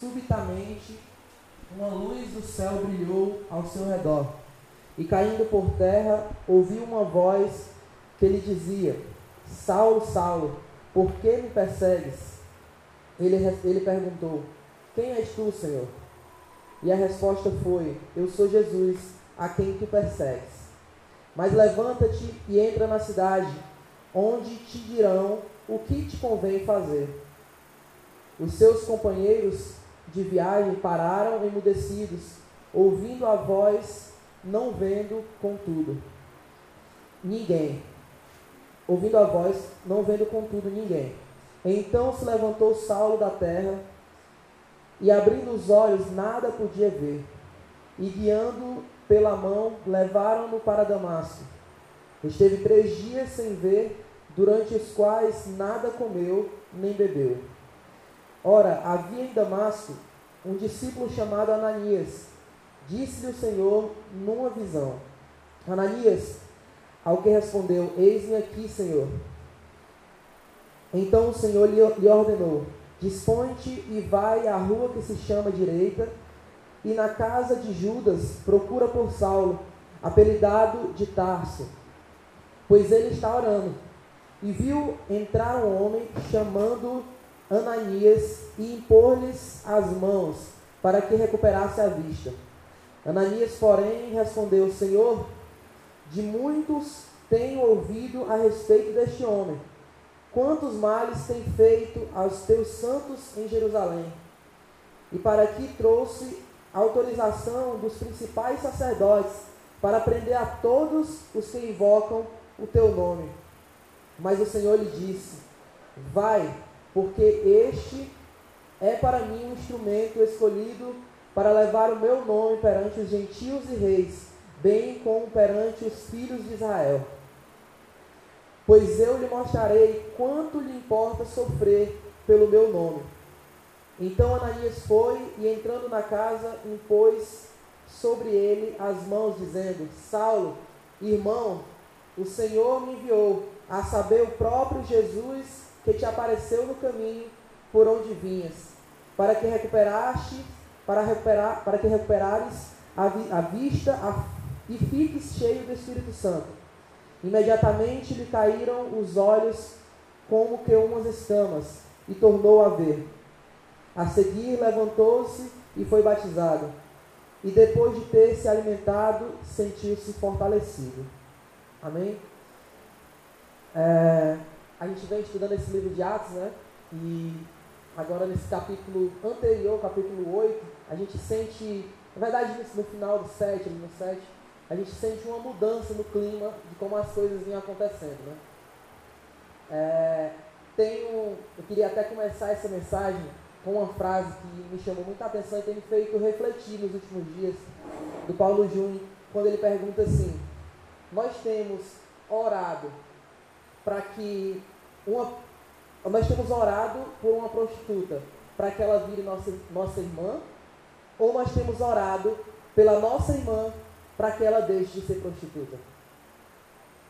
Subitamente, uma luz do céu brilhou ao seu redor, e caindo por terra, ouviu uma voz que lhe dizia: Saulo, Saulo, por que me persegues? Ele, ele perguntou: Quem és tu, Senhor? E a resposta foi: Eu sou Jesus, a quem tu persegues. Mas levanta-te e entra na cidade, onde te dirão o que te convém fazer. Os seus companheiros de viagem pararam emudecidos, ouvindo a voz, não vendo, contudo, ninguém. Ouvindo a voz, não vendo, contudo, ninguém. Então se levantou Saulo da terra e, abrindo os olhos, nada podia ver. E, guiando pela mão, levaram-no para Damasco. Esteve três dias sem ver, durante os quais nada comeu nem bebeu. Ora, havia em Damasco um discípulo chamado Ananias. Disse-lhe o Senhor numa visão: Ananias, ao que respondeu: Eis-me aqui, Senhor. Então o Senhor lhe ordenou: Dispõe-te e vai à rua que se chama Direita, e na casa de Judas procura por Saulo, apelidado de Tarso, pois ele está orando. E viu entrar um homem chamando Ananias e impor-lhes as mãos para que recuperasse a vista. Ananias, porém, respondeu: Senhor, de muitos tenho ouvido a respeito deste homem. Quantos males tem feito aos teus santos em Jerusalém? E para que trouxe autorização dos principais sacerdotes para prender a todos os que invocam o teu nome. Mas o Senhor lhe disse: Vai, porque este é para mim um instrumento escolhido para levar o meu nome perante os gentios e reis, bem como perante os filhos de Israel. Pois eu lhe mostrarei quanto lhe importa sofrer pelo meu nome. Então Ananias foi e, entrando na casa, impôs sobre ele as mãos, dizendo: Saulo, irmão, o Senhor me enviou, a saber, o próprio Jesus que te apareceu no caminho por onde vinhas, para que recuperaste, para recuperar, para que recuperares a, vi, a vista a, e fiques cheio do Espírito Santo. Imediatamente lhe caíram os olhos como que umas escamas, e tornou a ver. A seguir levantou-se e foi batizado. E depois de ter se alimentado, sentiu-se fortalecido. Amém? É, a gente vem estudando esse livro de Atos, né? E agora nesse capítulo anterior, capítulo 8, a gente sente, na verdade no final do 7, no 7, a gente sente uma mudança no clima de como as coisas vinham acontecendo, né? É, tenho, eu queria até começar essa mensagem com uma frase que me chamou muita atenção e tem me feito refletir nos últimos dias, do Paulo Júnior, quando ele pergunta assim: Nós temos orado para que uma. Nós temos orado por uma prostituta para que ela vire nossa, nossa irmã, ou nós temos orado pela nossa irmã para que ela deixe de ser prostituta.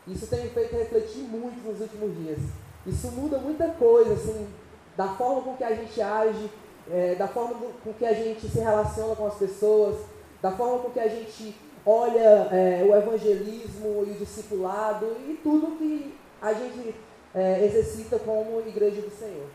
Isso tem me feito refletir muito nos últimos dias. Isso muda muita coisa, assim, da forma com que a gente age, é, da forma com que a gente se relaciona com as pessoas, da forma com que a gente olha é, o evangelismo e o discipulado e tudo que a gente é, exercita como igreja do Senhor.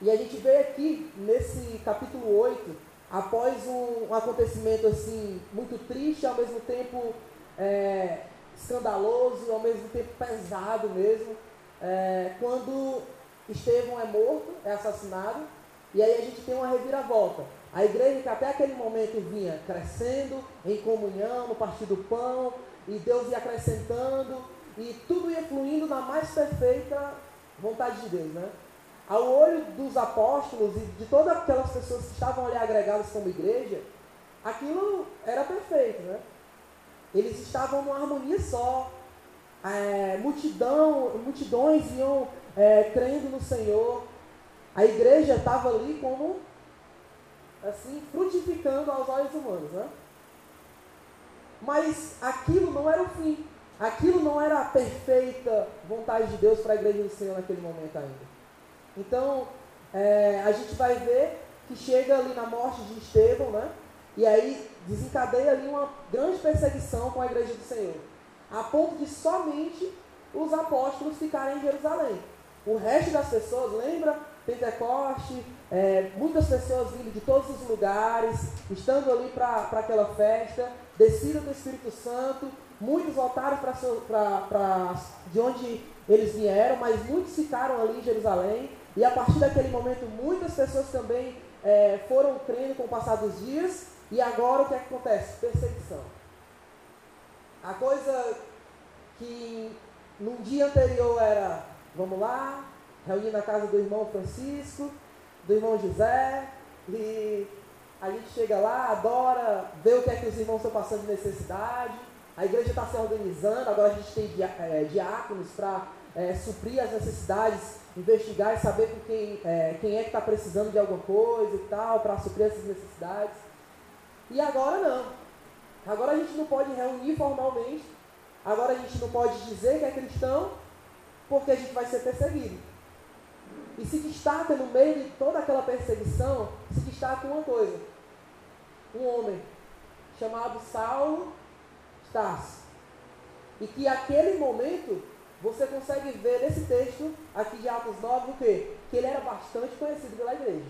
E a gente vê aqui, nesse capítulo 8, após um, um acontecimento assim, muito triste, ao mesmo tempo é, escandaloso, ao mesmo tempo pesado mesmo, é, quando Estevão é morto, é assassinado, e aí a gente tem uma reviravolta. A igreja que até aquele momento vinha crescendo em comunhão, no partir do pão, e Deus ia acrescentando, e tudo ia fluindo na mais perfeita vontade de Deus, né? Ao olho dos apóstolos e de todas aquelas pessoas que estavam ali agregadas como igreja, aquilo era perfeito, né? Eles estavam numa harmonia só. É, multidão, multidões iam é, crendo no Senhor. A igreja estava ali como assim, frutificando aos olhos humanos, né? Mas aquilo não era o fim. Aquilo não era a perfeita vontade de Deus para a igreja do Senhor naquele momento ainda. Então, é, a gente vai ver que chega ali na morte de Estevão, né? E aí desencadeia ali uma grande perseguição com a igreja do Senhor, a ponto de somente os apóstolos ficarem em Jerusalém. O resto das pessoas, lembra? Pentecoste, é, muitas pessoas vindo de todos os lugares, estando ali para aquela festa, descido do Espírito Santo, muitos voltaram para de onde eles vieram, mas muitos ficaram ali em Jerusalém, e a partir daquele momento muitas pessoas também é, foram crendo com o passar dos dias, e agora o que, é que acontece? Perseguição. A coisa que num dia anterior era, vamos lá, reunir na casa do irmão Francisco, do irmão José, e a gente chega lá, adora, vê o que é que os irmãos estão passando de necessidade, a igreja está se organizando, agora a gente tem é, diáconos para é, suprir as necessidades, investigar e saber com quem, é, quem é que está precisando de alguma coisa e tal, para suprir essas necessidades. E agora não. Agora a gente não pode reunir formalmente, agora a gente não pode dizer que é cristão, porque a gente vai ser perseguido. E se destaca no meio de toda aquela perseguição, se destaca uma coisa. Um homem chamado Saulo Tarso. E que aquele momento você consegue ver nesse texto aqui de Atos 9 o quê? Que ele era bastante conhecido pela igreja.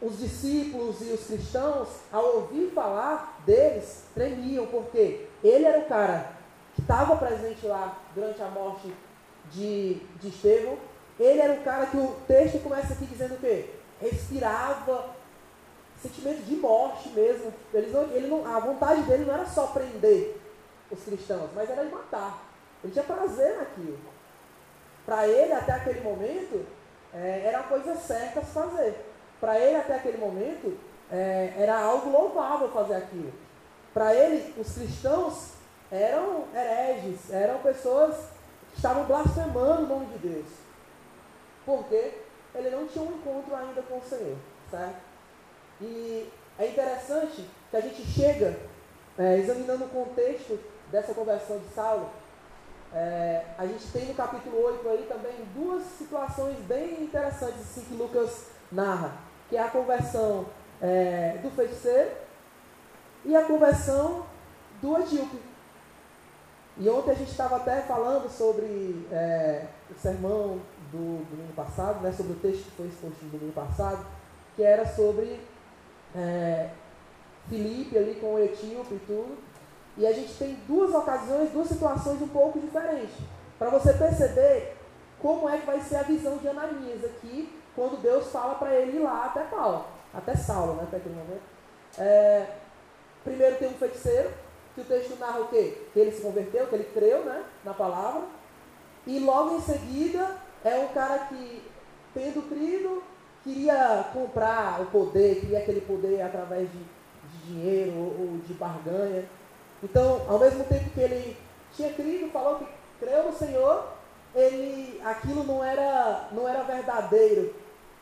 Os discípulos e os cristãos, ao ouvir falar deles, tremiam, porque ele era o cara que estava presente lá durante a morte de, de Estevão. Ele era o cara que o texto começa aqui dizendo o quê? Respirava sentimento de morte mesmo. Eles não, ele não, a vontade dele não era só prender os cristãos, mas era de matar. Ele tinha prazer naquilo. Para ele, até aquele momento, é, era a coisa certa a se fazer. Para ele, até aquele momento, é, era algo louvável fazer aquilo. Para ele, os cristãos eram hereges, eram pessoas que estavam blasfemando o nome de Deus. Porque ele não tinha um encontro ainda com o Senhor, certo? E é interessante que a gente chega, é, examinando o contexto dessa conversão de Saulo, é, a gente tem no capítulo 8 aí também duas situações bem interessantes assim, que Lucas narra, que é a conversão é, do feiticeiro e a conversão do etíope. E ontem a gente estava até falando sobre é, o sermão do domingo passado, né, sobre o texto que foi exposto no domingo passado, que era sobre é, Filipe ali com o etíope e tudo. E a gente tem duas ocasiões, duas situações um pouco diferentes. Para você perceber como é que vai ser a visão de Ananias aqui, quando Deus fala para ele ir lá até Paulo, até Saulo, né, até aquele momento. É, primeiro tem um feiticeiro, que o texto narra o quê? Que ele se converteu, que ele creu né, na palavra. E logo em seguida é um cara que, tendo crido, queria comprar o poder, queria aquele poder através de, de dinheiro ou, ou, de barganha. Então, ao mesmo tempo que ele tinha crido, falou que creu no Senhor, ele, aquilo não era, não era verdadeiro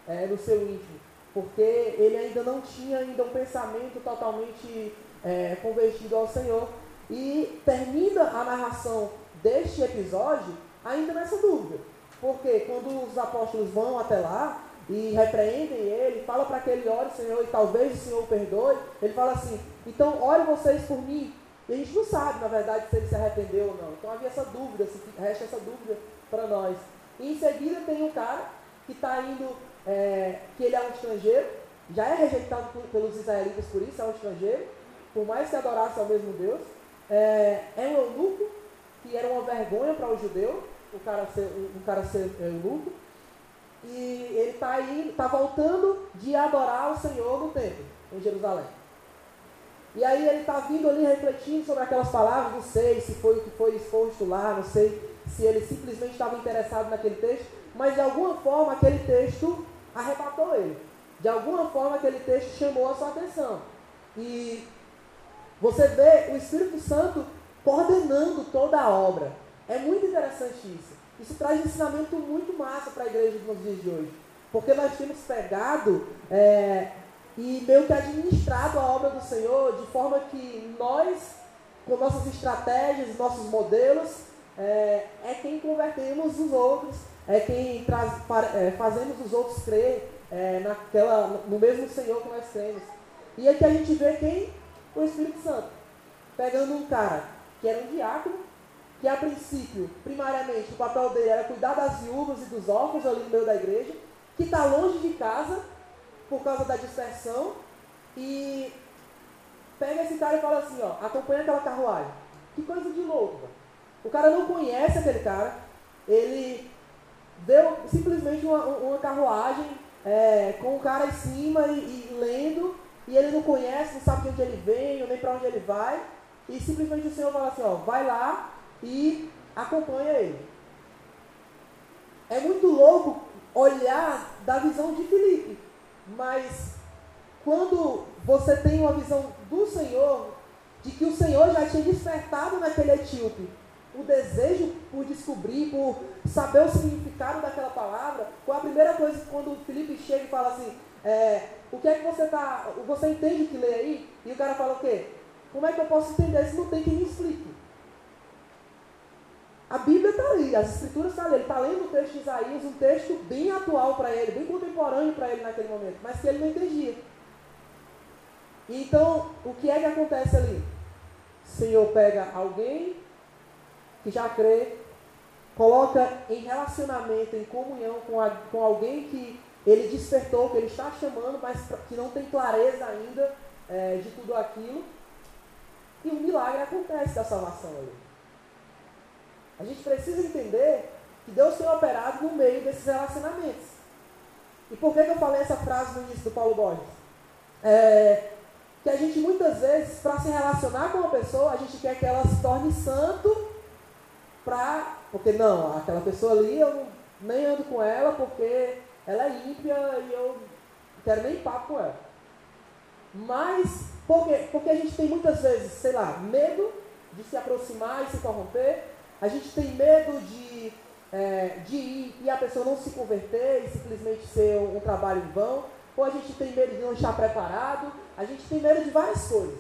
é, no seu íntimo, porque ele ainda não tinha ainda um pensamento totalmente é, convertido ao Senhor. E termina a narração deste episódio ainda nessa dúvida. Porque quando os apóstolos vão até lá, e repreendem ele, fala para que ele ore, Senhor, e talvez o Senhor o perdoe. Ele fala assim, então ore vocês por mim. E a gente não sabe, na verdade, se ele se arrependeu ou não. Então havia essa dúvida, resta essa dúvida para nós. E em seguida tem um cara que está indo, é, que ele é um estrangeiro, já é rejeitado pelos israelitas por isso, é um estrangeiro, por mais que adorasse ao mesmo Deus. É, é um eunuco, que era uma vergonha para o judeu, o cara ser, o cara ser eunuco e ele está está voltando de adorar o Senhor no templo, em Jerusalém. E aí ele está vindo ali refletindo sobre aquelas palavras, não sei se foi o que foi exposto lá, não sei se ele simplesmente estava interessado naquele texto, mas de alguma forma aquele texto arrebatou ele. De alguma forma aquele texto chamou a sua atenção. E você vê o Espírito Santo coordenando toda a obra. É muito interessante isso. Isso traz um ensinamento muito massa para a igreja nos dias de hoje. Porque nós temos pegado é, e meio que administrado a obra do Senhor de forma que nós, com nossas estratégias, nossos modelos, é, é quem convertemos os outros, é quem traz, é, fazemos os outros crer é, naquela, no mesmo Senhor que nós temos. E aqui a gente vê quem? O Espírito Santo. Pegando um cara que era um diácono, que a princípio, primariamente, o papel dele era cuidar das viúvas e dos órfãos ali no meio da igreja, que está longe de casa por causa da dispersão, e pega esse cara e fala assim, ó, acompanha aquela carruagem. Que coisa de louco, O cara não conhece aquele cara, ele deu simplesmente uma, uma carruagem é, com o cara em cima e, e, lendo, e ele não conhece, não sabe de onde ele vem, nem para onde ele vai, e simplesmente o Senhor fala assim, ó, vai lá e acompanha ele. É muito louco olhar da visão de Filipe, mas quando você tem uma visão do Senhor, de que o Senhor já tinha despertado naquele etíope o desejo por descobrir, por saber o significado daquela palavra, qual a primeira coisa quando o Felipe chega e fala assim, é, o que é que você tá, você entende que lê aí? E o cara fala o quê? Como é que eu posso entender se não tem quem me explique? A Bíblia está ali, as escrituras estão tá ali. Ele está lendo o texto de Isaías, um texto bem atual para ele, bem contemporâneo para ele naquele momento, mas que ele não entendia. Então, o que é que acontece ali? O Senhor pega alguém que já crê, coloca em relacionamento, em comunhão com, a, com alguém que ele despertou, que ele está chamando, mas que não tem clareza ainda é, de tudo aquilo. E um milagre acontece da salvação ali. A gente precisa entender que Deus tem operado no meio desses relacionamentos. E por que, que eu falei essa frase no início do Paulo Borges? É, que a gente muitas vezes, para se relacionar com uma pessoa, a gente quer que ela se torne santo pra. Porque não, aquela pessoa ali eu não, nem ando com ela porque ela é ímpia e eu não quero nem papo com ela. Mas, porque, porque a gente tem muitas vezes, sei lá, medo de se aproximar e se corromper, a gente tem medo de, é, de ir e a pessoa não se converter e simplesmente ser um, um trabalho em vão, ou a gente tem medo de não estar preparado, a gente tem medo de várias coisas.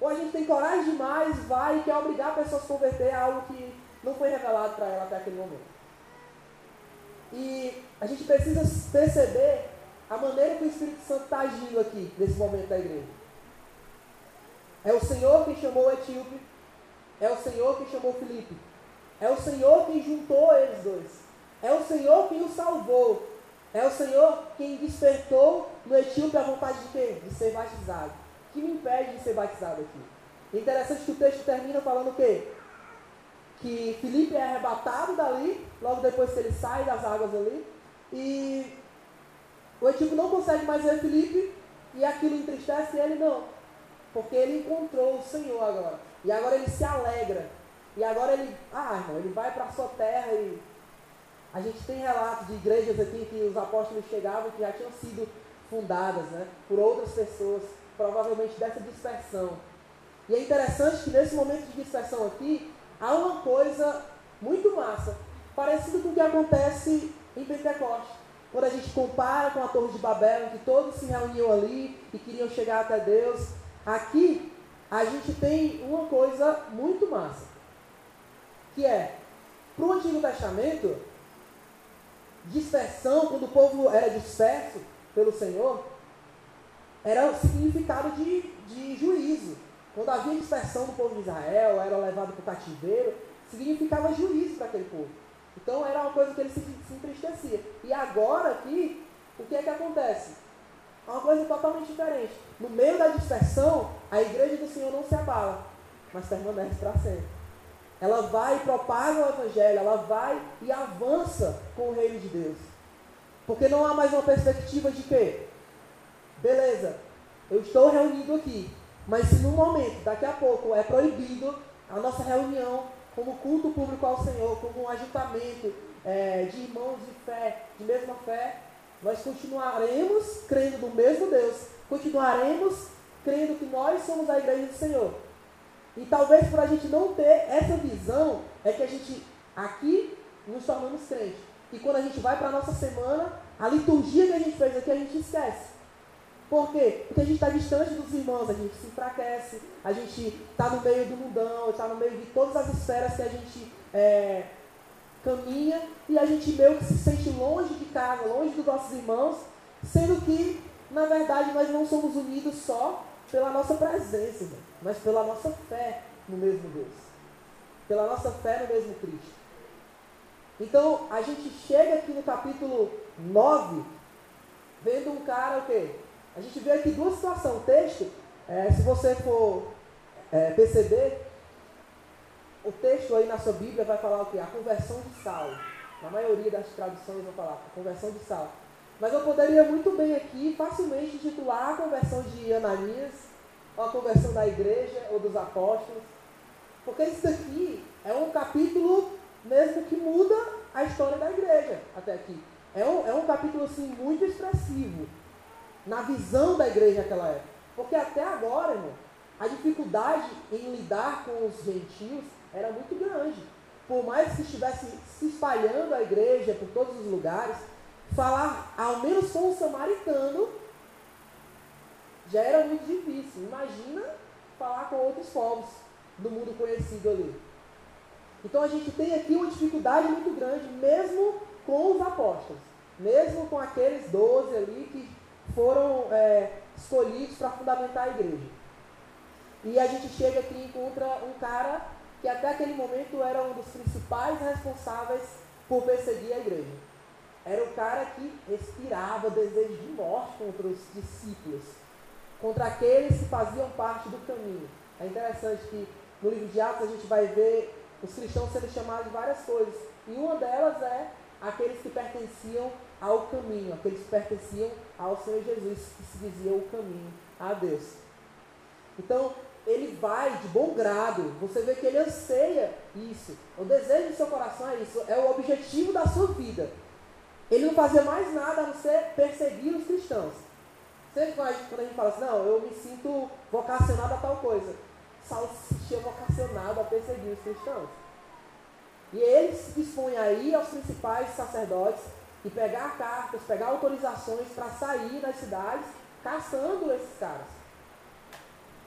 Ou a gente tem coragem demais, vai e quer obrigar a pessoa a se converter a algo que não foi revelado para ela até aquele momento. E a gente precisa perceber a maneira que o Espírito Santo está agindo aqui, nesse momento da igreja. É o Senhor quem chamou o etíope, é o Senhor quem chamou Filipe, é o Senhor quem juntou eles dois, é o Senhor quem os salvou, é o Senhor quem despertou no etíope a vontade de quê? De ser batizado. O que me impede de ser batizado aqui? Interessante que o texto termina falando o quê? que Felipe é arrebatado dali, logo depois que ele sai das águas ali, e o Etíope não consegue mais ver Felipe, e aquilo entristece ele não, porque ele encontrou o Senhor agora, e agora ele se alegra, e agora ele, ah irmão, ele vai para a sua terra e a gente tem relatos de igrejas aqui que os apóstolos chegavam que já tinham sido fundadas né, por outras pessoas, provavelmente dessa dispersão. E é interessante que nesse momento de dispersão aqui, há uma coisa muito massa, parecido com o que acontece em Pentecostes. Quando a gente compara com a Torre de Babel, que todos se reuniam ali e queriam chegar até Deus, aqui a gente tem uma coisa muito massa, que é, para o Antigo Testamento, dispersão, quando o povo era disperso pelo Senhor, era significado de, de juízo. Quando havia dispersão do povo de Israel, era levado para o cativeiro, significava juízo para aquele povo. Então era uma coisa que ele se, se entristecia. E agora aqui, o que é que acontece? É uma coisa totalmente diferente. No meio da dispersão, a igreja do Senhor não se abala, mas permanece para sempre. Ela vai e propaga o evangelho, ela vai e avança com o reino de Deus. Porque não há mais uma perspectiva de quê? Beleza, eu estou reunido aqui, mas se no momento, daqui a pouco, é proibido a nossa reunião como culto público ao Senhor, como um ajuntamento é, de irmãos de fé, de mesma fé, nós continuaremos crendo no mesmo Deus, continuaremos crendo que nós somos a igreja do Senhor. E talvez por a gente não ter essa visão, é que a gente aqui nos tornamos crentes. E quando a gente vai para a nossa semana, a liturgia que a gente fez aqui, a gente esquece. Por quê? Porque a gente está distante dos irmãos, a gente se enfraquece, a gente está no meio do mundão, está no meio de todas as esferas que a gente é, caminha e a gente meio que se sente longe de casa, longe dos nossos irmãos Sendo que, na verdade, nós não somos unidos só pela nossa presença, irmão, mas pela nossa fé no mesmo Deus. Pela nossa fé no mesmo Cristo. Então, a gente chega aqui no capítulo 9, vendo um cara o quê? A gente vê aqui duas situações. O texto, é, se você for é, perceber, o texto aí na sua Bíblia vai falar o quê? A conversão de Saulo. Na maioria das traduções vai falar a conversão de Saulo. Mas eu poderia muito bem aqui, facilmente, titular a conversão de Ananias, ou a conversão da igreja, ou dos apóstolos. Porque isso aqui é um capítulo mesmo que muda a história da igreja até aqui. É um, é um capítulo assim muito expressivo na visão da igreja naquela época. Porque até agora, irmão, a dificuldade em lidar com os gentios era muito grande. Por mais que estivesse se espalhando a igreja por todos os lugares, falar ao menos com o samaritano já era muito difícil. Imagina falar com outros povos do mundo conhecido ali. Então a gente tem aqui uma dificuldade muito grande, mesmo com os apóstolos, mesmo com aqueles doze ali que foram é, escolhidos para fundamentar a igreja. E a gente chega aqui e encontra um cara que até aquele momento era um dos principais responsáveis por perseguir a igreja. Era o cara que respirava desejo de morte contra os discípulos, contra aqueles que faziam parte do caminho. É interessante que no livro de Atos a gente vai ver os cristãos sendo chamados de várias coisas. E uma delas é aqueles que pertenciam ao caminho, aqueles que pertenciam ao Senhor Jesus, que se dizia o caminho a Deus. Então, ele vai de bom grado, você vê que ele anseia isso. O desejo do seu coração é isso, é o objetivo da sua vida. Ele não fazia mais nada a não ser perseguir os cristãos. Sempre quando a gente fala assim, não, eu me sinto vocacionado a tal coisa. Saulo se sentia vocacionado a perseguir os cristãos. E ele se dispõe aí aos principais sacerdotes e pegar cartas, pegar autorizações para sair das cidades caçando esses caras.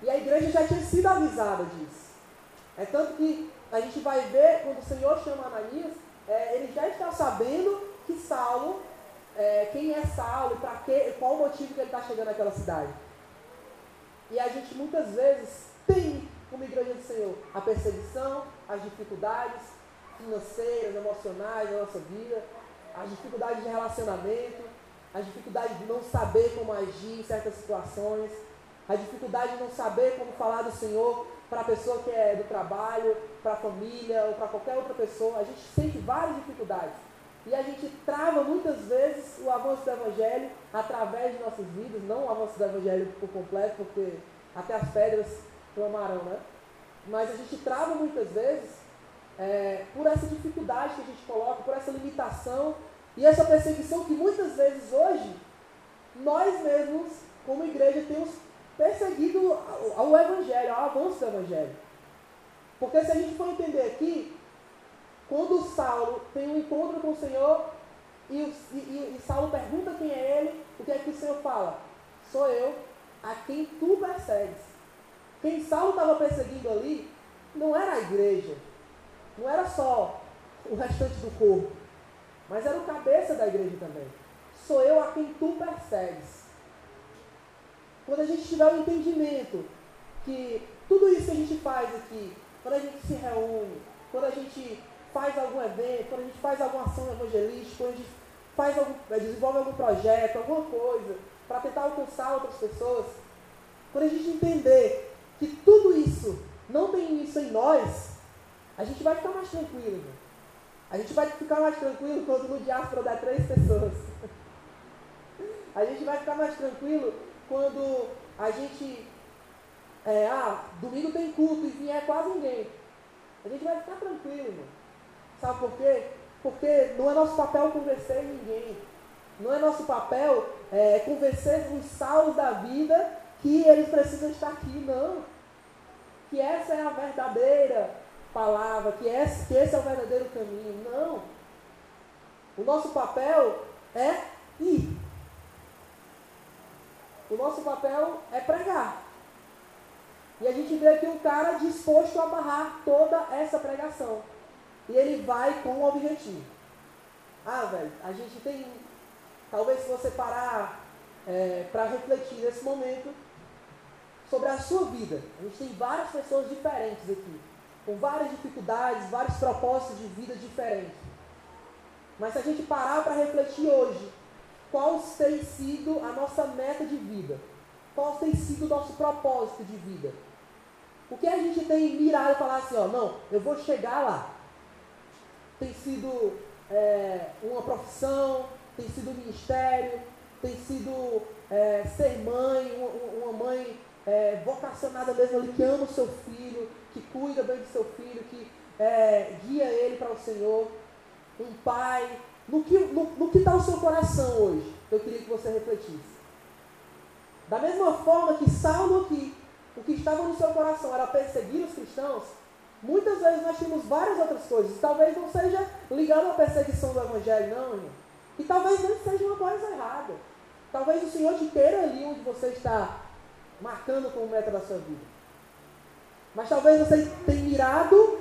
E a igreja já tinha sido avisada disso. É tanto que a gente vai ver, quando o Senhor chama Ananias, é, ele já está sabendo que Saulo, é, quem é Saulo, para qual o motivo que ele está chegando naquela cidade. E a gente muitas vezes tem como igreja do Senhor a perseguição, as dificuldades financeiras, emocionais da nossa vida, as dificuldades de relacionamento, as dificuldades de não saber como agir em certas situações, a dificuldade de não saber como falar do Senhor para a pessoa que é do trabalho, para a família ou para qualquer outra pessoa. A gente sente várias dificuldades. E a gente trava muitas vezes o avanço do Evangelho através de nossas vidas, não o avanço do Evangelho por completo, porque até as pedras clamarão, né? Mas a gente trava muitas vezes é, por essa dificuldade que a gente coloca, por essa limitação e essa perseguição que muitas vezes hoje nós mesmos, como igreja, temos perseguido ao Evangelho, ao avanço do Evangelho. Porque se a gente for entender aqui, quando Saulo tem um encontro com o Senhor e, e, e Saulo pergunta quem é ele, o que é que o Senhor fala? Sou eu, a quem tu persegues. Quem Saulo estava perseguindo ali não era a igreja, não era só o restante do corpo, mas era o cabeça da igreja também. Sou eu a quem tu persegues. Quando a gente tiver o entendimento que tudo isso que a gente faz aqui, quando a gente se reúne, quando a gente faz algum evento, quando a gente faz alguma ação evangelística, quando a gente faz algum, desenvolve algum projeto, alguma coisa, para tentar alcançar outras pessoas, quando a gente entender que tudo isso não tem isso em nós, a gente vai ficar mais tranquilo. A gente vai ficar mais tranquilo quando no diáspora dá três pessoas. a gente vai ficar mais tranquilo quando a gente. É, ah, domingo tem culto e vier quase ninguém. A gente vai ficar tranquilo, irmão. Sabe por quê? Porque não é nosso papel convencer ninguém. Não é nosso papel é, convencer os salvos da vida que eles precisam estar aqui, não. Que essa é a verdadeira palavra, que esse, que esse é o verdadeiro caminho. Não. O nosso papel é ir. O nosso papel é pregar. E a gente vê aqui um cara disposto a barrar toda essa pregação. E ele vai com um objetivo. Ah, velho, a gente tem. Talvez se você parar é, para refletir nesse momento sobre a sua vida. A gente tem várias pessoas diferentes aqui, com várias dificuldades, vários propósitos de vida diferentes. Mas se a gente parar para refletir hoje, qual tem sido a nossa meta de vida? Qual tem sido o nosso propósito de vida? O que a gente tem mirado e falar assim, ó, não, eu vou chegar lá. Tem sido é, uma profissão, tem sido ministério, tem sido é, ser mãe, uma, uma mãe é, vocacionada mesmo ali, que ama o seu filho, que cuida bem do seu filho, que é, guia ele para o Senhor. Um pai. No que está no, no que tá o seu coração hoje? Eu queria que você refletisse. Da mesma forma que Saulo aqui, o que estava no seu coração era perseguir os cristãos, muitas vezes nós temos várias outras coisas. Talvez não seja ligado à perseguição do Evangelho, não, irmão. E talvez não seja uma coisa errada. Talvez o Senhor te queira ali onde você está marcando como meta da sua vida. Mas talvez você tenha mirado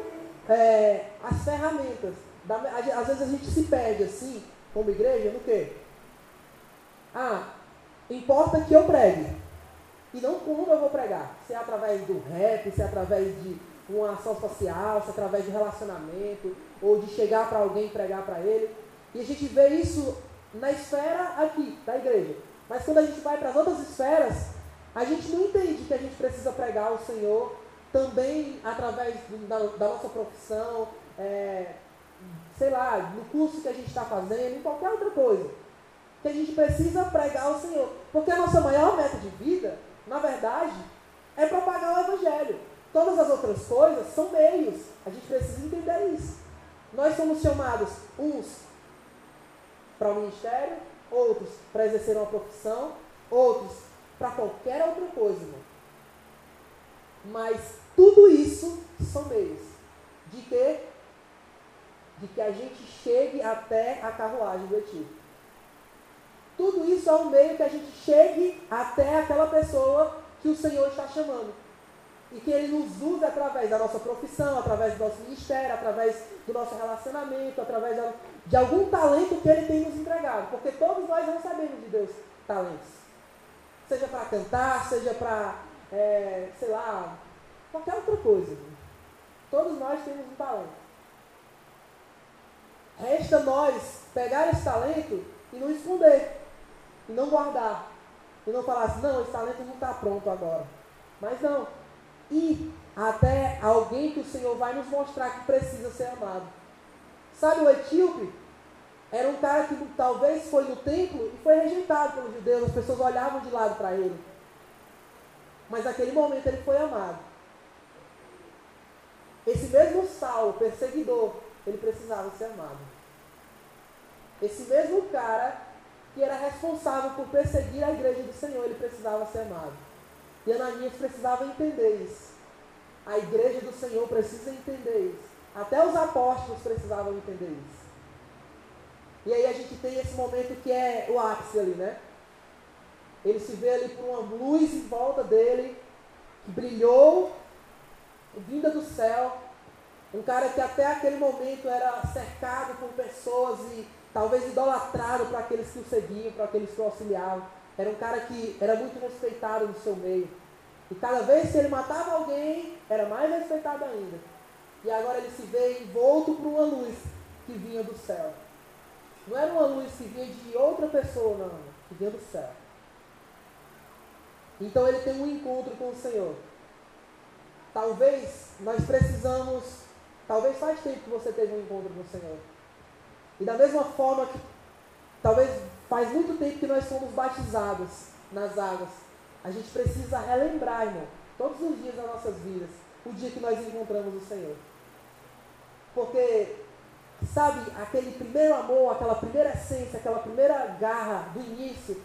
é, as ferramentas. Às vezes a gente se perde assim, como igreja, no quê? Ah, importa que eu pregue. E não como eu vou pregar. Se é através do rap, se é através de uma ação social, se através de relacionamento, ou de chegar para alguém e pregar para ele. E a gente vê isso na esfera aqui, da igreja. Mas quando a gente vai para as outras esferas, a gente não entende que a gente precisa pregar o Senhor também através da, da nossa profissão, é, sei lá, no curso que a gente está fazendo, em qualquer outra coisa. Que a gente precisa pregar o Senhor. Porque a nossa maior meta de vida, na verdade, é propagar o Evangelho. Todas as outras coisas são meios. A gente precisa entender isso. Nós somos chamados uns para o ministério, outros para exercer uma profissão, outros para qualquer outra coisa. Mas tudo isso são meios de que de que a gente chegue até a carruagem do Etíope. Tudo isso é um meio que a gente chegue até aquela pessoa que o Senhor está chamando. E que Ele nos usa através da nossa profissão, através do nosso ministério, através do nosso relacionamento, através de algum talento que Ele tem nos entregado. Porque todos nós recebemos de Deus talentos. Seja para cantar, seja para, é, sei lá, qualquer outra coisa. Todos nós temos um talento. Resta nós pegar esse talento e não esconder. E não guardar. E não falar assim, não, esse talento não está pronto agora. Mas não. Ir até alguém que o Senhor vai nos mostrar que precisa ser amado. Sabe o etíope? Era um cara que talvez foi no templo e foi rejeitado pelos judeus. As pessoas olhavam de lado para ele. Mas naquele momento ele foi amado. Esse mesmo Saulo, perseguidor, ele precisava ser amado. Esse mesmo cara que era responsável por perseguir a igreja do Senhor, ele precisava ser amado. E Ananias precisava entender isso. A igreja do Senhor precisa entender isso. Até os apóstolos precisavam entender isso. E aí a gente tem esse momento que é o ápice ali, né? Ele se vê ali por uma luz em volta dele, que brilhou, vinda do céu. Um cara que até aquele momento era cercado por pessoas e talvez idolatrado para aqueles que o seguiam, para aqueles que o auxiliavam. Era um cara que era muito respeitado no seu meio. E cada vez que ele matava alguém, era mais respeitado ainda. E agora ele se vê envolto por uma luz que vinha do céu. Não era uma luz que vinha de outra pessoa, não, que vinha do céu. Então ele tem um encontro com o Senhor. Talvez nós precisamos, talvez faz tempo que você teve um encontro com o Senhor. E da mesma forma que talvez faz muito tempo que nós fomos batizados nas águas, a gente precisa relembrar, irmão, todos os dias das nossas vidas, o dia que nós encontramos o Senhor. Porque, sabe, aquele primeiro amor, aquela primeira essência, aquela primeira garra do início,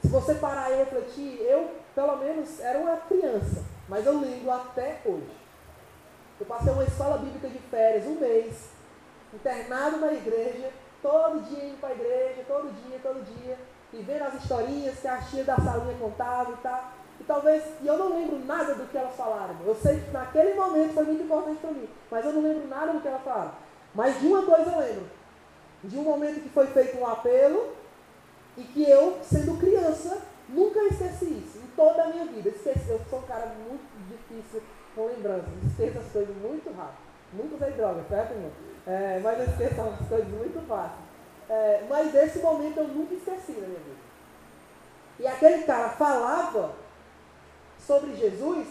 se você parar e refletir, eu, pelo menos, era uma criança, mas eu lembro até hoje. Eu passei uma escola bíblica de férias, um mês, internado na igreja, todo dia indo para a igreja, todo dia, todo dia, e vendo as historinhas que a tia da salinha contava e tal. E talvez, e eu não lembro nada do que elas falaram. Eu sei que naquele momento foi muito importante para mim, mas eu não lembro nada do que elas falaram. Mas de uma coisa eu lembro. De um momento que foi feito um apelo, E que eu, sendo criança, nunca esqueci isso, em toda a minha vida. Esqueci, eu sou um cara muito difícil com lembranças, esqueço as coisas muito rápido. Nunca usei droga, certo, irmão? É, mas eu esqueço as coisas muito fácil. É, mas esse momento eu nunca esqueci na minha vida. E aquele cara falava sobre Jesus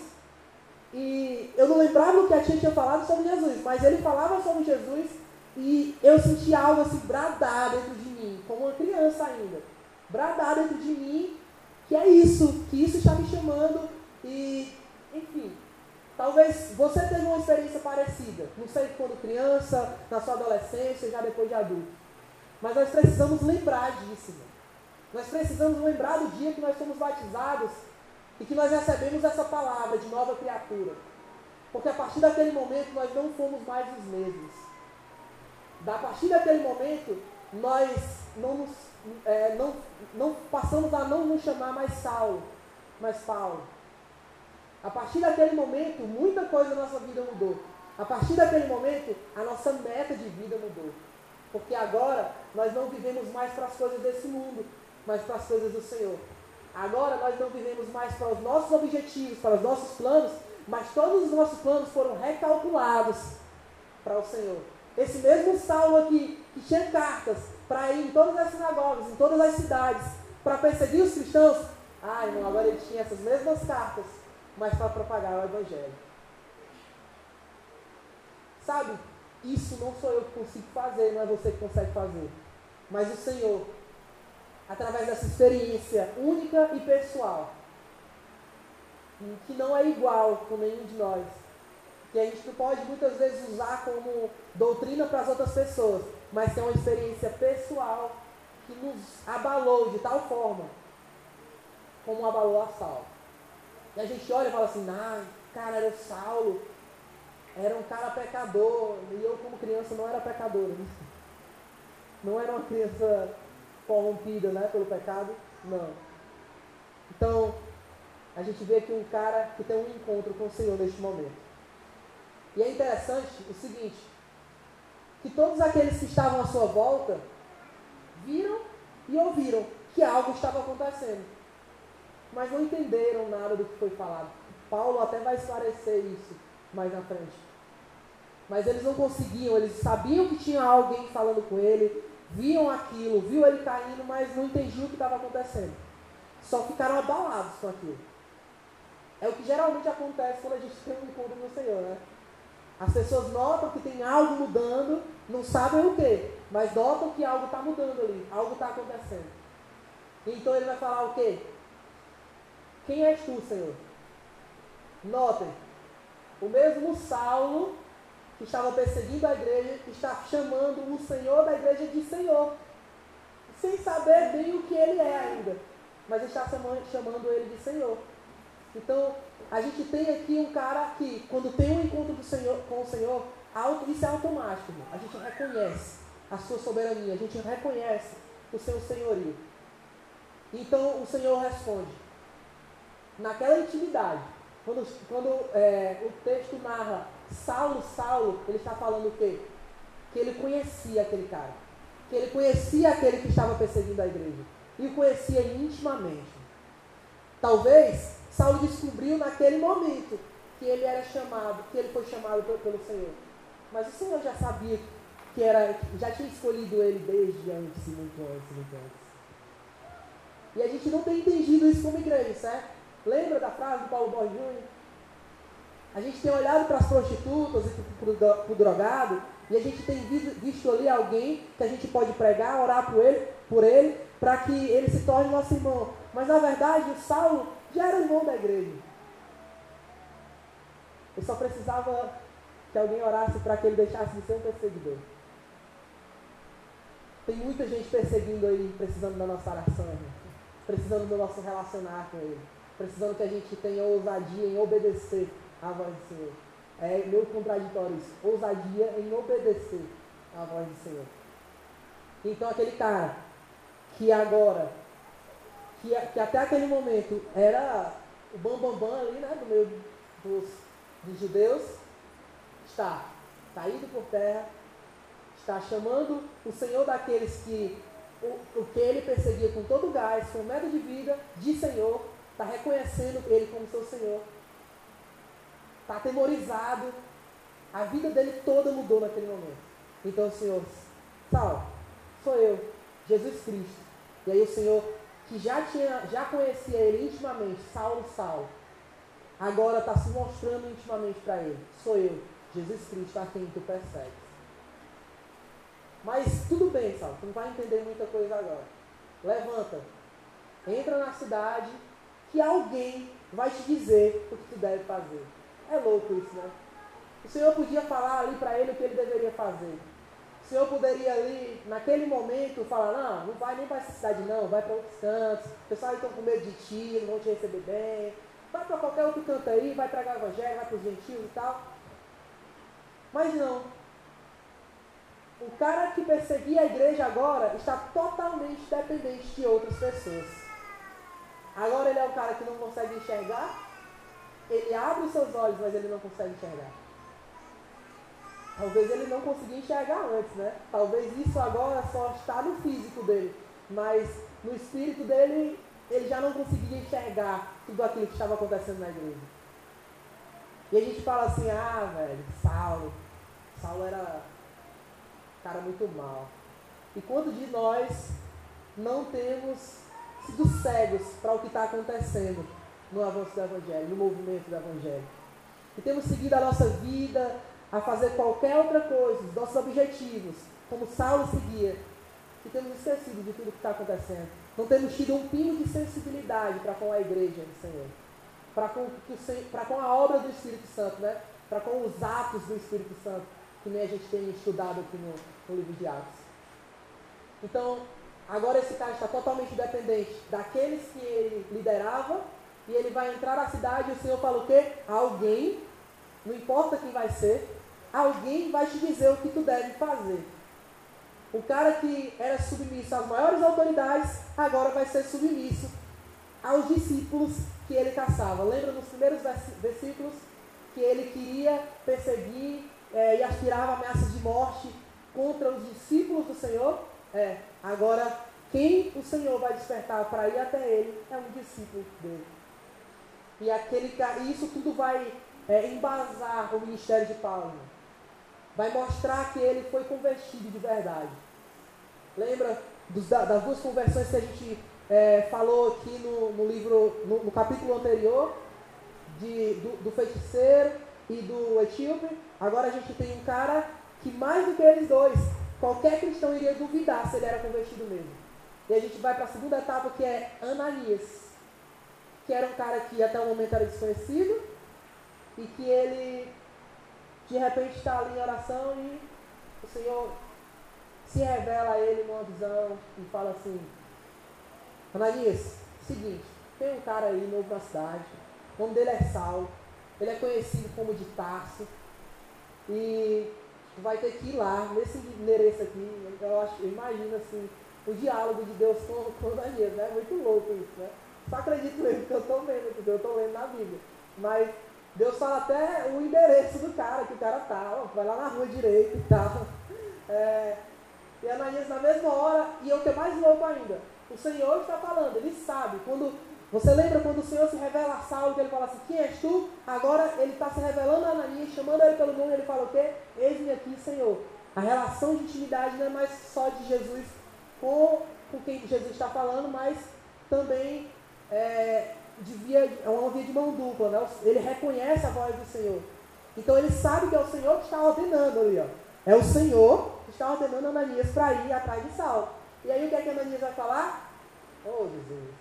e eu não lembrava o que a tia tinha falado sobre Jesus, mas ele falava sobre Jesus e eu senti algo assim bradar dentro de mim, como uma criança ainda. Bradar dentro de mim que é isso, que isso está me chamando e, enfim, talvez você tenha uma experiência parecida, não sei quando criança, na sua adolescência, já depois de adulto. Mas nós precisamos lembrar disso. Né? Nós precisamos lembrar do dia que nós fomos batizados e que nós recebemos essa palavra de nova criatura. Porque a partir daquele momento nós não fomos mais os mesmos. A partir daquele momento, nós não, nos, é, não, não passamos a não nos chamar mais Saulo, mas Paulo. A partir daquele momento, muita coisa na nossa vida mudou. A partir daquele momento, a nossa meta de vida mudou. Porque agora nós não vivemos mais para as coisas desse mundo, mas para as coisas do Senhor. Agora nós não vivemos mais para os nossos objetivos, para os nossos planos, mas todos os nossos planos foram recalculados para o Senhor. Esse mesmo Saulo aqui, que tinha cartas para ir em todas as sinagogas, em todas as cidades, para perseguir os cristãos, ah, irmão, agora ele tinha essas mesmas cartas, mas para propagar o Evangelho. Sabe? Isso não sou eu que consigo fazer, não é você que consegue fazer. Mas o Senhor, através dessa experiência única e pessoal, que não é igual com nenhum de nós, que a gente não pode muitas vezes usar como doutrina para as outras pessoas, mas que é uma experiência pessoal que nos abalou de tal forma como abalou a Saulo. E a gente olha e fala assim, ah, cara, era o Saulo, era um cara pecador, e eu como criança não era pecador. Né? Não era uma criança corrompida né, pelo pecado, não. Então, a gente vê aqui um cara que tem um encontro com o Senhor neste momento. E é interessante o seguinte, que todos aqueles que estavam à sua volta viram e ouviram que algo estava acontecendo, mas não entenderam nada do que foi falado. Paulo até vai esclarecer isso mais na frente. Mas eles não conseguiam, eles sabiam que tinha alguém falando com ele, viam aquilo, viu ele caindo, mas não entendiam o que estava acontecendo. Só ficaram abalados com aquilo. É o que geralmente acontece quando a gente tem um encontro no Senhor, né? As pessoas notam que tem algo mudando, não sabem o que, mas notam que algo está mudando ali, algo está acontecendo. Então ele vai falar o quê? Quem és tu, Senhor? Notem, o mesmo Saulo que estava perseguindo a igreja, está chamando o Senhor da igreja de Senhor, sem saber bem o que ele é ainda, mas está chamando ele de Senhor. Então, a gente tem aqui um cara que, quando tem um encontro do Senhor, com o Senhor, isso é automático. A gente reconhece a sua soberania, a gente reconhece o seu senhorio. Então, o Senhor responde. Naquela intimidade, quando, quando é, o texto narra Saulo, Saulo, ele está falando o quê? Que ele conhecia aquele cara. Que ele conhecia aquele que estava perseguindo a igreja. E o conhecia intimamente. Talvez Saulo descobriu naquele momento que ele era chamado, que ele foi chamado pelo Senhor. Mas o Senhor já sabia que era, já tinha escolhido ele desde antes, muito antes, muito antes. E a gente não tem entendido isso como igreja, certo? Lembra da frase do Paulo Borges Júnior? A gente tem olhado para as prostitutas e para o drogado e a gente tem visto ali alguém que a gente pode pregar, orar por ele, por ele, para que ele se torne nosso irmão. Mas na verdade o Saulo já era irmão da igreja. Ele só precisava que alguém orasse para que ele deixasse de ser um perseguidor. Tem muita gente perseguindo aí, precisando da nossa oração, precisando do nosso relacionar com ele, precisando que a gente tenha ousadia em obedecer a voz do Senhor. É meio contraditório isso. Ousadia em obedecer a voz do Senhor. Então aquele cara que agora, que, que até aquele momento era o bambambam bam, bam ali, né, do meio dos, dos judeus, está caído por terra, está chamando o Senhor daqueles que o, o que ele perseguia com todo o gás, com meta de vida, de Senhor, está reconhecendo ele como seu Senhor, está atemorizado, a vida dele toda mudou naquele momento. Então, Senhor, Saulo, sou eu, Jesus Cristo. E aí o Senhor, que já, tinha, já conhecia ele intimamente, Saulo, Saulo, agora está se mostrando intimamente para ele. Sou eu, Jesus Cristo, a quem tu persegues. Mas tudo bem, Saulo, tu não vai entender muita coisa agora. Levanta, entra na cidade, que alguém vai te dizer o que tu deve fazer. É louco isso, né? O Senhor podia falar ali para ele o que ele deveria fazer. O Senhor poderia ali, naquele momento, falar, não, não vai nem para essa cidade não, vai para outros cantos, o pessoal estão com medo de ti, não vão te receber bem, vai para qualquer outro canto aí, vai pregar o evangelho, vai para os gentios e tal. Mas não. O cara que perseguia a igreja agora está totalmente dependente de outras pessoas. Agora ele é o cara que não consegue enxergar, ele abre os seus olhos, mas ele não consegue enxergar. Talvez ele não conseguia enxergar antes, né? Talvez isso agora só está no físico dele, mas no espírito dele ele já não conseguia enxergar tudo aquilo que estava acontecendo na igreja. E a gente fala assim, ah, velho, Saulo, Saulo era um cara muito mal. E quanto de nós não temos sido cegos para o que está acontecendo no avanço do Evangelho, no movimento do Evangelho? E temos seguido a nossa vida, a fazer qualquer outra coisa, os nossos objetivos, como Saulo seguia, e temos esquecido de tudo que está acontecendo. Não temos tido um pingo de sensibilidade para com a igreja do Senhor, para com, com a obra do Espírito Santo, né? para com os atos do Espírito Santo, que nem a gente tem estudado aqui no, no livro de Atos. Então, agora esse cara está totalmente dependente daqueles que ele liderava, e ele vai entrar na cidade e o Senhor fala o quê? Alguém, não importa quem vai ser, alguém vai te dizer o que tu deve fazer. O cara que era submisso às maiores autoridades, agora vai ser submisso aos discípulos que ele caçava. Lembra nos primeiros versículos que ele queria perseguir é, e aspirava ameaças de morte contra os discípulos do Senhor? É, agora quem o Senhor vai despertar para ir até ele é um discípulo dele. E aquele, isso tudo vai é, embasar o ministério de Paulo vai mostrar que ele foi convertido de verdade. Lembra dos, das duas conversões que a gente é, falou aqui no, no livro, no, no, capítulo anterior, de, do, do feiticeiro e do etíope? Agora a gente tem um cara que mais do que eles dois, qualquer cristão iria duvidar se ele era convertido mesmo. E a gente vai para a segunda etapa que é Ananias, que era um cara que até o momento era desconhecido e que ele de repente está ali em oração e o Senhor se revela a ele numa visão e fala assim, Ananias, seguinte, tem um cara aí novo na cidade, o nome dele é Saulo, ele é conhecido como de Tarso, e vai ter que ir lá, nesse endereço aqui, eu, acho, eu imagino assim, o diálogo de Deus com, com Ananias, né? Muito louco isso, né? Só acredito mesmo que eu estou vendo, porque eu estou lendo na Bíblia. Mas Deus fala até o endereço do cara, que o cara tá, ó, vai lá na rua direito e tal. É, e Ananias na mesma hora, e o que é mais louco ainda, o Senhor está falando, ele sabe. Quando Você lembra quando o Senhor se revela a Saulo, que ele fala assim, quem és tu? Agora ele está se revelando a Ananias, chamando ele pelo nome, ele fala o quê? Eis-me aqui, Senhor. A relação de intimidade não é mais só de Jesus com, com quem Jesus está falando, mas também é, de via, é uma via de mão dupla, né? Ele reconhece a voz do Senhor. Então ele sabe que é o Senhor que está ordenando ali, ó. É o Senhor que está ordenando Ananias para ir atrás de Saulo. E aí o que é que Ananias vai falar? Oh Jesus.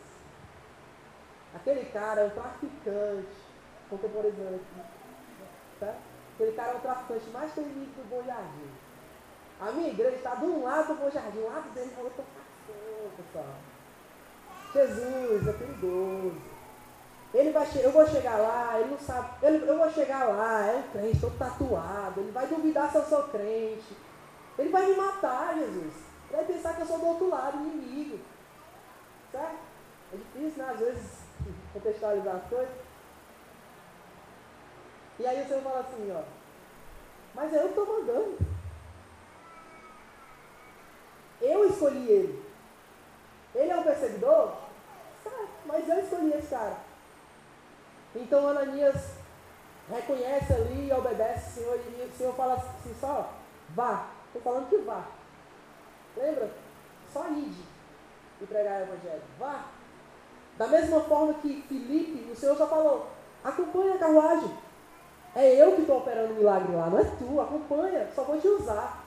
Aquele cara é um traficante. Contemporizando aqui. Tá? Aquele cara é o traficante mais temido do Bom Jardim. A minha igreja está de um lado do Bom Jardim, do lado dele é outra pessoal. Jesus é perigoso. Ele vai eu vou chegar lá, ele não sabe, ele, eu vou chegar lá, é um crente, todo tatuado, ele vai duvidar se eu sou crente. Ele vai me matar, Jesus. Ele vai pensar que eu sou do outro lado, inimigo. Certo? É difícil, né? Às vezes, contextualizar as coisas. E aí o Senhor fala assim, ó. Mas eu estou mandando. Eu escolhi ele. perseguidor? Certo, mas eu escolhi esse cara. Então Ananias reconhece ali e obedece o Senhor, e o Senhor fala assim, só, vá. Estou falando que vá. Lembra? Só ide e pregar o Evangelho. Vá. Da mesma forma que Felipe, o Senhor só falou, acompanha a carruagem. É eu que estou operando o milagre lá, não é tu, acompanha, só vou te usar.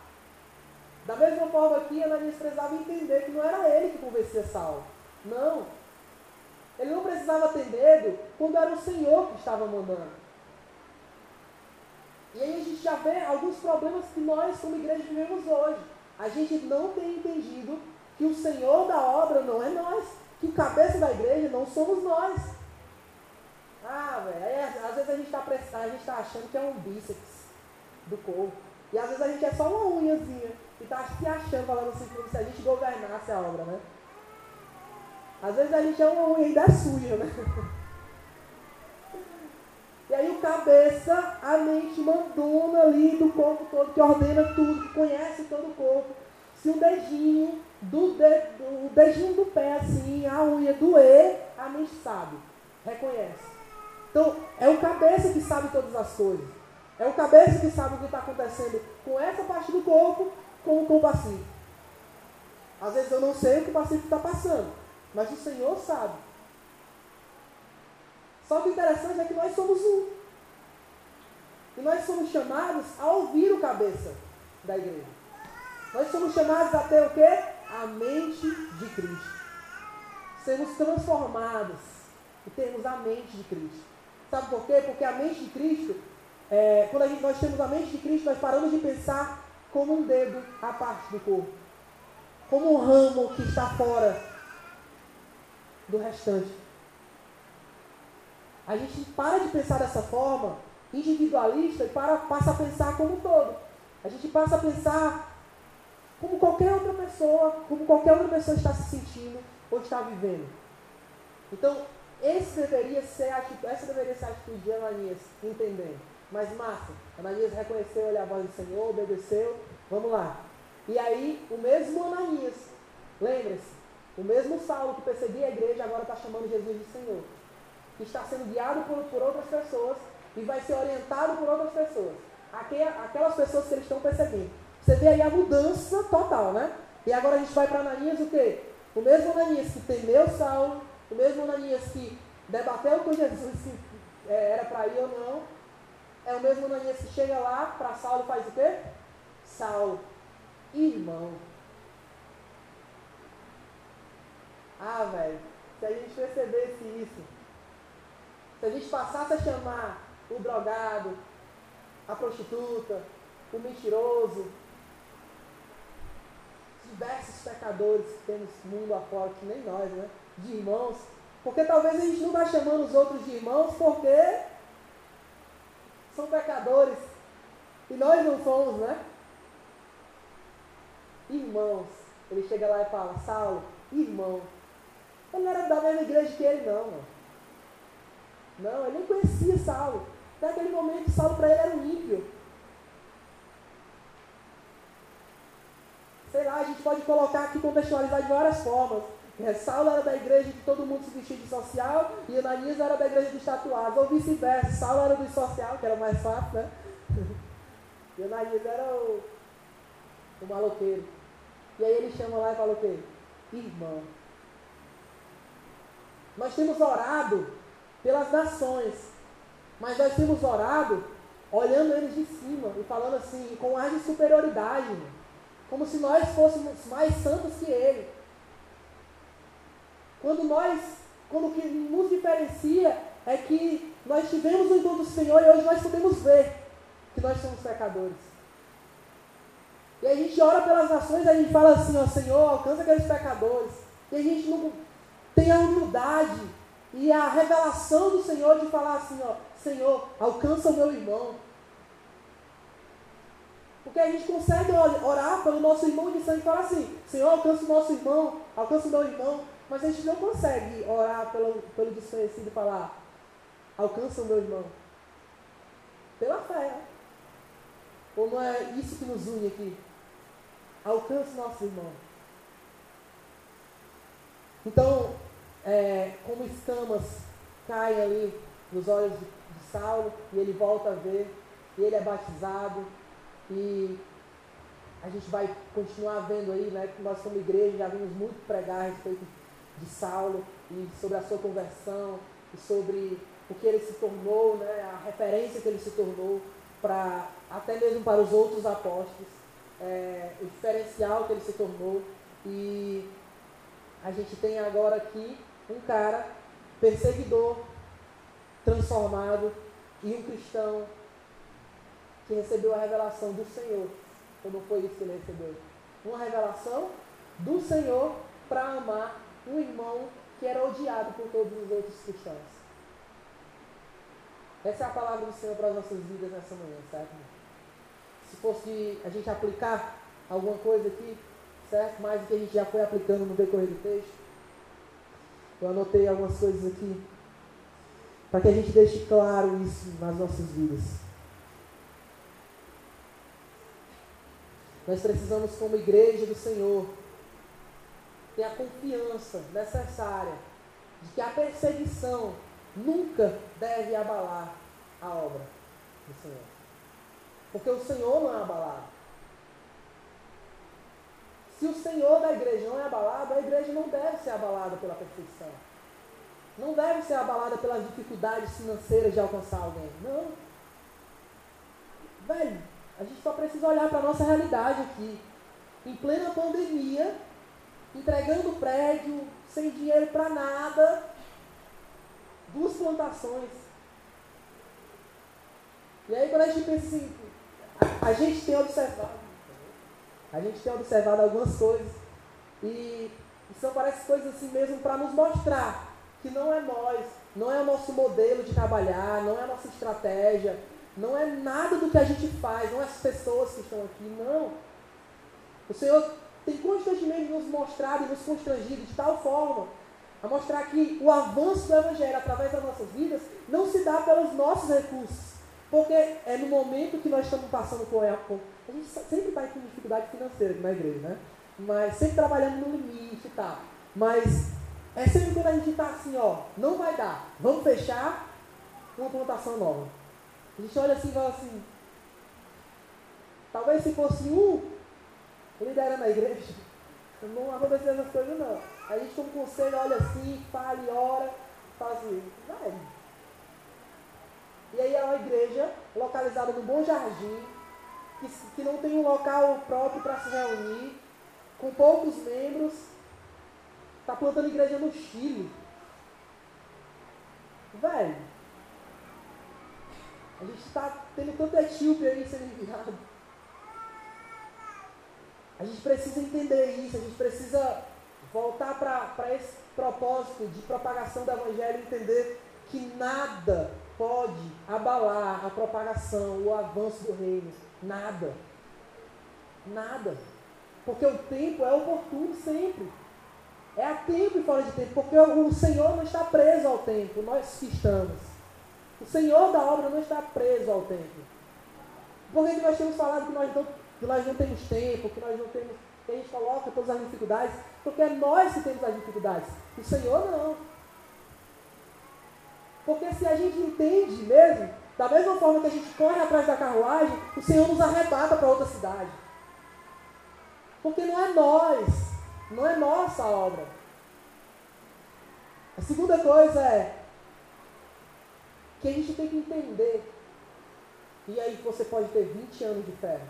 Da mesma forma que Ananias precisava entender que não era ele que convencia Saulo. Não. Ele não precisava ter medo quando era o Senhor que estava mandando. E aí a gente já vê alguns problemas que nós, como igreja, vivemos hoje. A gente não tem entendido que o Senhor da obra não é nós, que o cabeça da igreja não somos nós. Ah, velho, às vezes a gente está tá achando que é um bíceps do corpo. E às vezes a gente é só uma unhazinha. E está se achando, falando assim, como se a gente governasse a obra, né? Às vezes a gente é uma unha ainda suja, né? E aí o cabeça, a mente mandona ali do corpo todo, que ordena tudo, que conhece todo o corpo. Se um dedinho do, dedo, o dedinho do pé assim, a unha doer, a mente sabe, reconhece. Então, é o cabeça que sabe todas as coisas. É o cabeça que sabe o que está acontecendo com essa parte do corpo, com o passivo. Às vezes eu não sei o que o passivo está passando, mas o Senhor sabe. Só que o interessante é que nós somos um. E nós somos chamados a ouvir o cabeça da igreja. Nós somos chamados a ter o quê? A mente de Cristo. Sermos transformados e termos a mente de Cristo. Sabe por quê? Porque a mente de Cristo, é, quando gente, nós temos a mente de Cristo, nós paramos de pensar como um dedo à parte do corpo. Como um ramo que está fora do restante. A gente para de pensar dessa forma individualista e para, passa a pensar como um todo. A gente passa a pensar como qualquer outra pessoa, como qualquer outra pessoa está se sentindo ou está vivendo. Então, esse deveria ser atitude, essa deveria ser a atitude de Ananias, entendendo. Mas massa, Ananias reconheceu a voz do Senhor, obedeceu, vamos lá. E aí, o mesmo Ananias, lembre-se, o mesmo Saulo que perseguia a igreja agora está chamando Jesus de Senhor que está sendo guiado por, por outras pessoas e vai ser orientado por outras pessoas. Aquelas pessoas que eles estão percebendo. Você vê aí a mudança total, né? E agora a gente vai para Ananias o quê? O mesmo Ananias que temeu Saulo, o mesmo Ananias que debateu com Jesus se é, era para ir ou não, é o mesmo Ananias que chega lá para Saulo faz o quê? Saulo, irmão. Ah, velho, se a gente percebesse isso, se a gente passasse a chamar o drogado, a prostituta, o mentiroso, diversos pecadores que temos mundo afora, que nem nós, né? De irmãos. Porque talvez a gente não está chamando os outros de irmãos porque são pecadores. E nós não somos, né? Irmãos. Ele chega lá e fala, Saulo, irmão. Ele não era da mesma igreja que ele, não, mano. Não, ele nem conhecia Saulo. Naquele momento, Saulo para ele era um ímpio. Sei lá, a gente pode colocar aqui, contextualizar de várias formas. É, Saulo era da igreja que todo mundo se vestia de social e Ananias era da igreja dos tatuados, ou vice-versa. Saulo era do social, que era mais fácil, né? E Ananias era o, o maloqueiro. E aí ele chama lá e fala o quê? Irmão. Nós temos orado pelas nações. Mas nós temos orado olhando eles de cima e falando assim, com ar de superioridade, como se nós fôssemos mais santos que ele. Quando nós, quando o que nos diferencia é que nós tivemos o dom do Senhor e hoje nós podemos ver que nós somos pecadores. E a gente ora pelas nações, a gente fala assim, ó Senhor, alcança aqueles pecadores. E a gente não tem a humildade e a revelação do Senhor de falar assim, ó, Senhor, alcança o meu irmão. Porque a gente consegue orar pelo nosso irmão de sangue e falar assim, Senhor, alcança o nosso irmão, alcança o meu irmão. Mas a gente não consegue orar pelo, pelo desconhecido e falar, alcança o meu irmão. Pela fé. Ou não é isso que nos une aqui? Alcança o nosso irmão. Então, é, como escamas caem ali nos olhos de, de Saulo, e ele volta a ver, e ele é batizado, e a gente vai continuar vendo aí, né, nós como igreja já vimos muito pregar a respeito de Saulo e sobre a sua conversão e sobre o que ele se tornou, né, a referência que ele se tornou para até mesmo para os outros apóstolos, é, o diferencial que ele se tornou. E a gente tem agora aqui um cara perseguidor transformado e um cristão que recebeu a revelação do Senhor ou não foi isso que ele recebeu? Uma revelação do Senhor para amar um irmão que era odiado por todos os outros cristãos. Essa é a palavra do Senhor para as nossas vidas nessa manhã, certo? Se fosse a gente aplicar alguma coisa aqui, certo? Mais do que a gente já foi aplicando no decorrer do texto. Eu anotei algumas coisas aqui para que a gente deixe claro isso nas nossas vidas. Nós precisamos, como igreja do Senhor, ter a confiança necessária de que a perseguição nunca deve abalar a obra do Senhor. Porque o Senhor não é abalado. Se o Senhor da igreja não é abalado, a igreja não deve ser abalada pela perseguição. Não deve ser abalada pelas dificuldades financeiras de alcançar alguém. Não. Velho, a gente só precisa olhar para a nossa realidade aqui. Em plena pandemia, entregando prédio, sem dinheiro para nada, duas plantações. E aí quando a gente pensa assim, a, a gente tem observado, a gente tem observado algumas coisas, e, e são parece coisas assim mesmo para nos mostrar que não é nós, não é o nosso modelo de trabalhar, não é a nossa estratégia, não é nada do que a gente faz, não é as pessoas que estão aqui, não. O Senhor tem constantemente nos mostrado e nos constrangido de tal forma a mostrar que o avanço do Evangelho através das nossas vidas não se dá pelos nossos recursos. Porque é no momento que nós estamos passando por. A gente sempre está com dificuldade financeira na igreja, né? Mas sempre trabalhando no limite e tal. Mas é sempre quando a gente está assim, ó, não vai dar. Vamos fechar uma plantação nova. A gente olha assim e fala assim, talvez se fosse um liderando a igreja, não aconteceria essas coisas não. A gente como conselho olha assim, fala e ora, fala assim, vai. E aí é uma igreja localizada no Bom Jardim, que, que não tem um local próprio para se reunir, com poucos membros, está plantando igreja no Chile. Velho, a gente está tendo tanto etíope aí sendo enviado. A gente precisa entender isso, a gente precisa voltar para esse propósito de propagação do Evangelho e entender que nada pode abalar a propagação, o avanço do reino. Nada. Nada. Porque o tempo é oportuno sempre. É a tempo e fora de tempo. Porque o Senhor não está preso ao tempo, nós que estamos. O Senhor da obra não está preso ao tempo. Por que nós temos falado que nós, não, que nós não temos tempo, que nós não temos, que a gente coloca todas as dificuldades? Porque é nós que temos as dificuldades. O Senhor não. Porque se a gente entende mesmo, da mesma forma que a gente corre atrás da carruagem, o Senhor nos arrebata para outra cidade. Porque não é nós, não é nossa obra. A segunda coisa é, que a gente tem que entender. E aí você pode ter 20 anos de fé.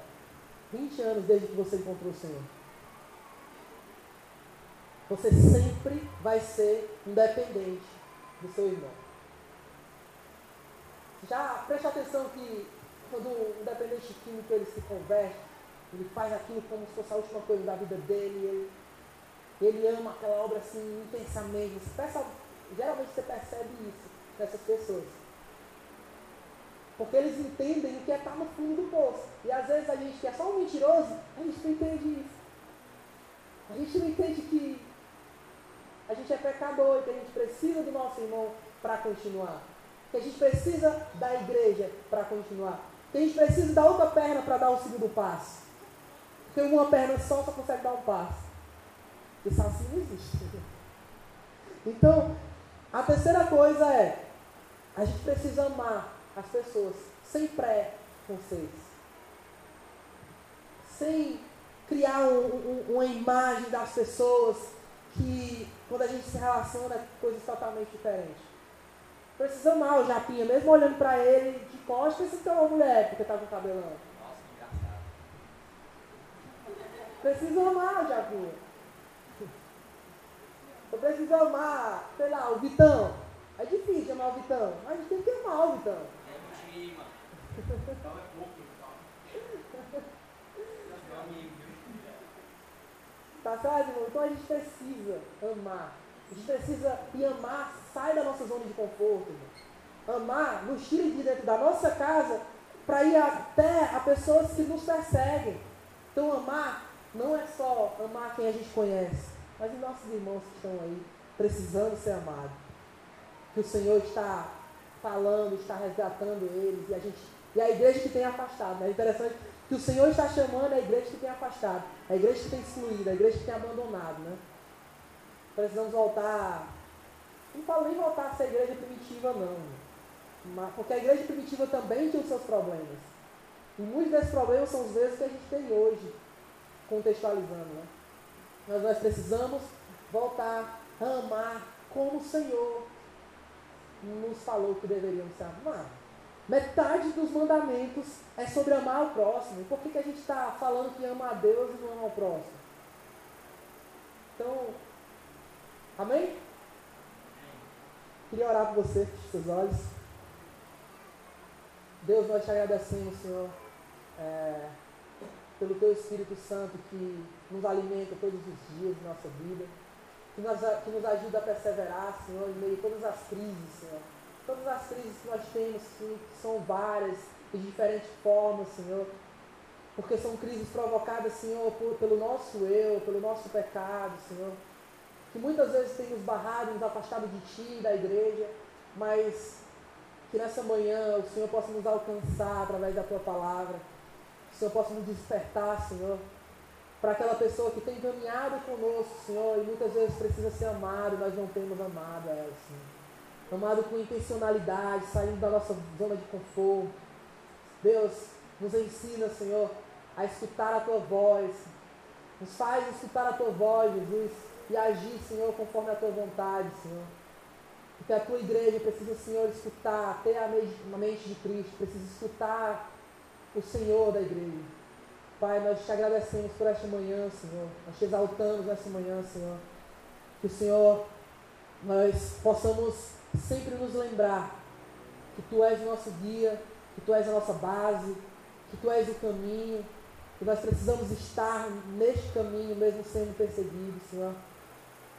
20 anos desde que você encontrou o Senhor. Você sempre vai ser independente do seu irmão. Já preste atenção que quando o independente químico ele se converte, ele faz aquilo como se fosse a última coisa da vida dele, ele, ele ama aquela obra assim intensamente. Você geralmente você percebe isso nessas pessoas. Porque eles entendem o que é estar no fundo do poço. E às vezes a gente que é só um mentiroso, a gente não entende isso. A gente não entende que a gente é pecador e que a gente precisa do nosso irmão para continuar. Que a gente precisa da igreja para continuar. Que a gente precisa da outra perna para dar o segundo passo. Porque uma perna só só consegue dar um passo. Isso assim não existe. Então, a terceira coisa é, a gente precisa amar as pessoas sem pré-conceitos. Sem criar um, um, uma imagem das pessoas que, quando a gente se relaciona, é coisas totalmente diferentes. Precisa amar o Japinha, mesmo olhando para ele de costas, é uma mulher, porque tá com cabelão. Nossa, que engraçado. Precisa amar o Japinha. Eu preciso amar, sei lá, o Vitão. É difícil amar o Vitão, mas a gente tem que amar o Vitão. É um time, mano. Então é pouco, então. Amigo. Tá certo, irmão? Então a gente precisa amar. A gente precisa, e amar sai da nossa zona de conforto, irmão. Amar nos tira de dentro da nossa casa para ir até a pessoas que nos perseguem. Então amar não é só amar quem a gente conhece, mas os nossos irmãos que estão aí precisando ser amados. Que o Senhor está falando, está resgatando eles e a gente e a igreja que tem afastado. Né? É interessante que o Senhor está chamando a igreja que tem afastado, a igreja que tem excluído, a igreja que tem abandonado. Né? Precisamos voltar. Não falo nem voltar a ser igreja primitiva, não. Mas, porque a igreja primitiva também tinha os seus problemas. E muitos desses problemas são os mesmos que a gente tem hoje, contextualizando. Né? Mas nós precisamos voltar a amar como o Senhor nos falou que deveríamos ser amados. Metade dos mandamentos é sobre amar o próximo. E por que, que a gente está falando que ama a Deus e não ama o próximo? Então, amém? Queria orar por você, feche seus olhos. Deus, nós te agradecemos, Senhor, é, pelo Teu Espírito Santo que nos alimenta todos os dias de nossa vida, que nos, que nos ajuda a perseverar, Senhor, em meio a todas as crises, Senhor todas as crises que nós temos, que são várias, de diferentes formas, Senhor. Porque são crises provocadas, Senhor, por, pelo nosso eu, pelo nosso pecado, Senhor. Que muitas vezes tem nos barrado, nos afastado de Ti, da igreja, mas que nessa manhã o Senhor possa nos alcançar através da Tua palavra. Que o Senhor possa nos despertar, Senhor, para aquela pessoa que tem caminhado conosco, Senhor, e muitas vezes precisa ser amado, nós não temos amado ela, Senhor amado com intencionalidade, saindo da nossa zona de conforto. Deus, nos ensina, Senhor, a escutar a tua voz. Nos faz escutar a tua voz, Jesus, e agir, Senhor, conforme a tua vontade, Senhor. Porque a tua igreja precisa, Senhor, escutar, ter a mente de Cristo, precisa escutar o Senhor da igreja. Pai, nós te agradecemos por esta manhã, Senhor. Nós te exaltamos nesta manhã, Senhor. Que o Senhor, nós possamos sempre nos lembrar que Tu és o nosso guia, que Tu és a nossa base, que Tu és o caminho, que nós precisamos estar neste caminho, mesmo sendo perseguidos, Senhor.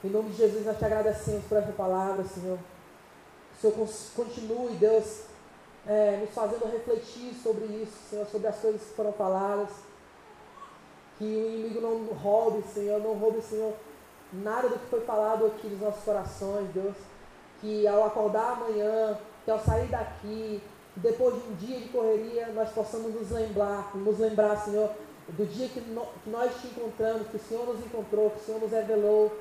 Em nome de Jesus, nós te agradecemos por essa palavra, Senhor. Que o Senhor continue, Deus, é, nos fazendo refletir sobre isso, Senhor, sobre as coisas que foram faladas. Que o inimigo não roube, Senhor, não roube, Senhor, nada do que foi falado aqui nos nossos corações, Deus. Que ao acordar amanhã, que ao sair daqui, depois de um dia de correria, nós possamos nos lembrar, nos lembrar, Senhor, do dia que, no, que nós te encontramos, que o Senhor nos encontrou, que o Senhor nos revelou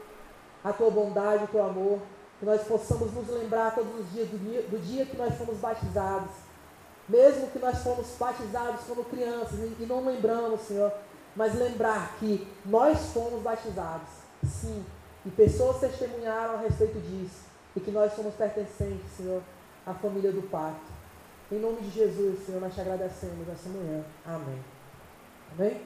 a tua bondade, o teu amor, que nós possamos nos lembrar todos os dias do dia, do dia que nós fomos batizados. Mesmo que nós fomos batizados como crianças e não lembramos, Senhor, mas lembrar que nós fomos batizados, sim, e pessoas testemunharam a respeito disso e que nós somos pertencentes, Senhor, à família do pacto. Em nome de Jesus, Senhor, nós te agradecemos essa manhã. Amém. Amém?